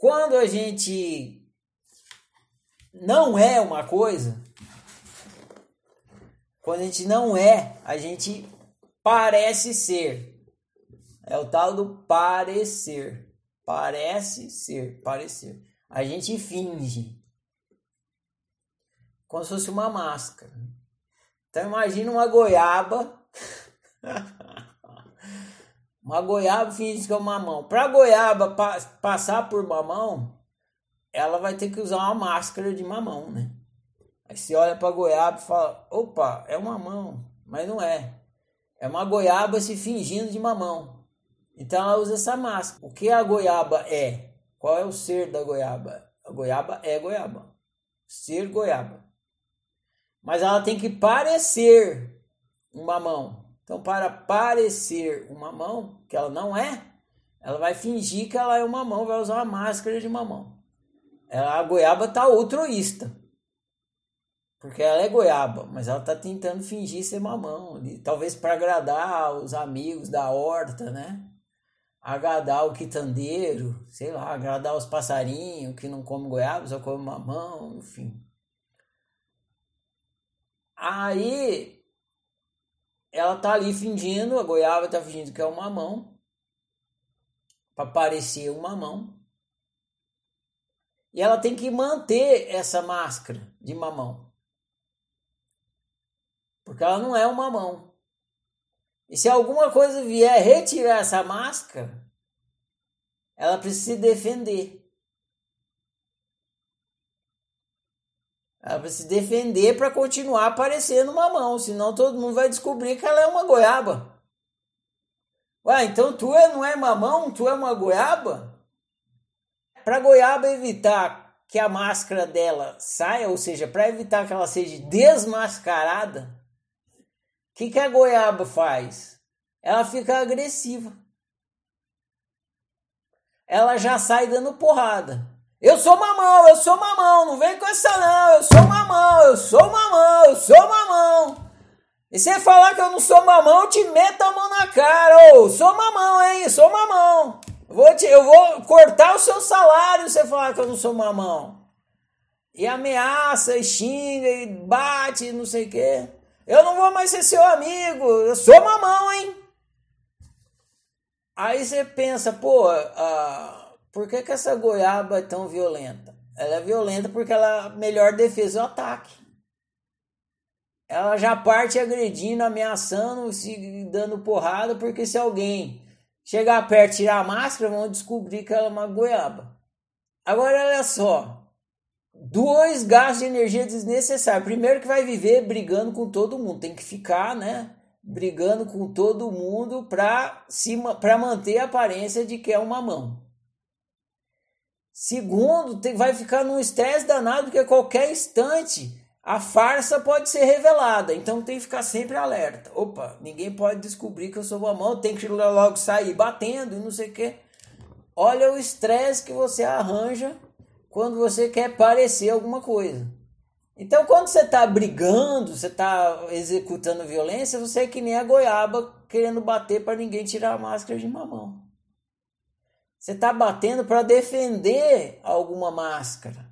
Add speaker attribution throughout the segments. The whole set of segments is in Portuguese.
Speaker 1: quando a gente não é uma coisa, quando a gente não é, a gente parece ser. É o tal do parecer. Parece ser, parecer. A gente finge. Como se fosse uma máscara. Então imagina uma goiaba. uma goiaba finge que é uma mamão. Para goiaba pa passar por mamão, ela vai ter que usar uma máscara de mamão, né? Aí você olha para goiaba e fala: opa, é uma mamão. Mas não é. É uma goiaba se fingindo de mamão. Então ela usa essa máscara. O que a goiaba é? Qual é o ser da goiaba? A goiaba é goiaba. Ser goiaba. Mas ela tem que parecer um mamão. Então, para parecer um mamão, que ela não é, ela vai fingir que ela é um mamão, vai usar uma máscara de mamão. Ela, a goiaba está altruísta. Porque ela é goiaba, mas ela tá tentando fingir ser mamão. Talvez para agradar os amigos da horta, né? Agradar o quitandeiro, sei lá, agradar os passarinhos que não comem goiaba, só comem mamão, enfim. Aí ela tá ali fingindo, a goiaba tá fingindo que é um mamão, para parecer um mamão. E ela tem que manter essa máscara de mamão. Porque ela não é uma mão. E se alguma coisa vier retirar essa máscara, ela precisa se defender. Ela precisa se defender para continuar aparecendo uma mão, senão todo mundo vai descobrir que ela é uma goiaba. Ué, então tu é, não é mamão, tu é uma goiaba? Para goiaba evitar que a máscara dela saia, ou seja, para evitar que ela seja desmascarada, que, que a goiaba faz? Ela fica agressiva. Ela já sai dando porrada. Eu sou mamão, eu sou mamão, não vem com essa não, eu sou mamão, eu sou mamão, eu sou mamão. E você falar que eu não sou mamão, eu te meto a mão na cara. Ô, sou mamão, hein? Sou mamão. Vou, te, eu vou cortar o seu salário se você falar que eu não sou mamão. E ameaça, e xinga, e bate, não sei o quê. Eu não vou mais ser seu amigo, eu sou mamão, hein? Aí você pensa, pô, uh, por que, que essa goiaba é tão violenta? Ela é violenta porque ela melhor defesa é o ataque. Ela já parte agredindo, ameaçando, se dando porrada, porque se alguém chegar perto e tirar a máscara, vão descobrir que ela é uma goiaba. Agora olha só, dois gastos de energia desnecessários. Primeiro que vai viver brigando com todo mundo, tem que ficar, né? Brigando com todo mundo para para manter a aparência de que é uma mão. Segundo, tem, vai ficar num estresse danado porque a qualquer instante a farsa pode ser revelada. Então tem que ficar sempre alerta. Opa, ninguém pode descobrir que eu sou uma mão, tem que logo sair batendo e não sei o quê. Olha o estresse que você arranja quando você quer parecer alguma coisa. Então, quando você está brigando, você está executando violência, você é que nem a goiaba querendo bater para ninguém tirar a máscara de mamão. Você está batendo para defender alguma máscara.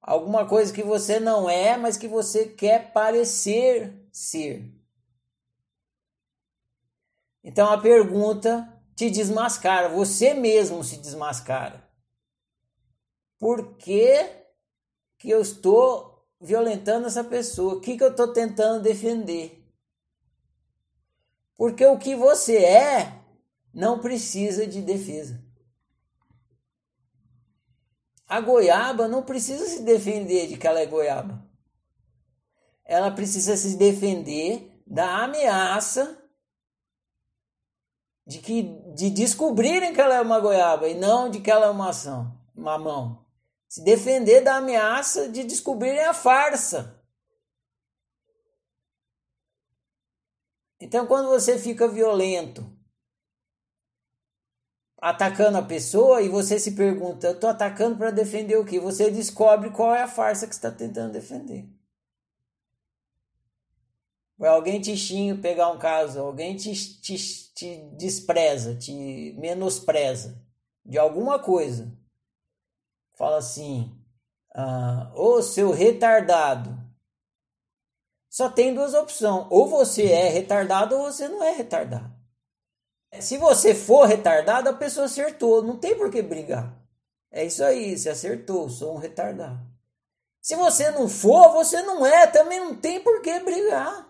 Speaker 1: Alguma coisa que você não é, mas que você quer parecer ser. Então a pergunta te desmascara, você mesmo se desmascara por que, que eu estou violentando essa pessoa? O que, que eu estou tentando defender? Porque o que você é não precisa de defesa. A goiaba não precisa se defender de que ela é goiaba. Ela precisa se defender da ameaça de que de descobrirem que ela é uma goiaba e não de que ela é uma ação, mamão se defender da ameaça de descobrirem a farsa. Então, quando você fica violento, atacando a pessoa e você se pergunta, eu estou atacando para defender o que? Você descobre qual é a farsa que está tentando defender. Alguém te xinga, pegar um caso, alguém te, te, te despreza, te menospreza de alguma coisa. fala assim: ah, ô seu retardado. Só tem duas opções: ou você é retardado ou você não é retardado. Se você for retardado, a pessoa acertou, não tem por que brigar. É isso aí, você acertou, sou um retardado. Se você não for, você não é, também não tem por que brigar.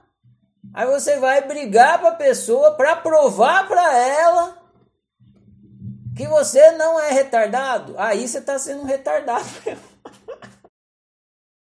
Speaker 1: Aí você vai brigar para a pessoa para provar para ela que você não é retardado. Aí você está sendo retardado.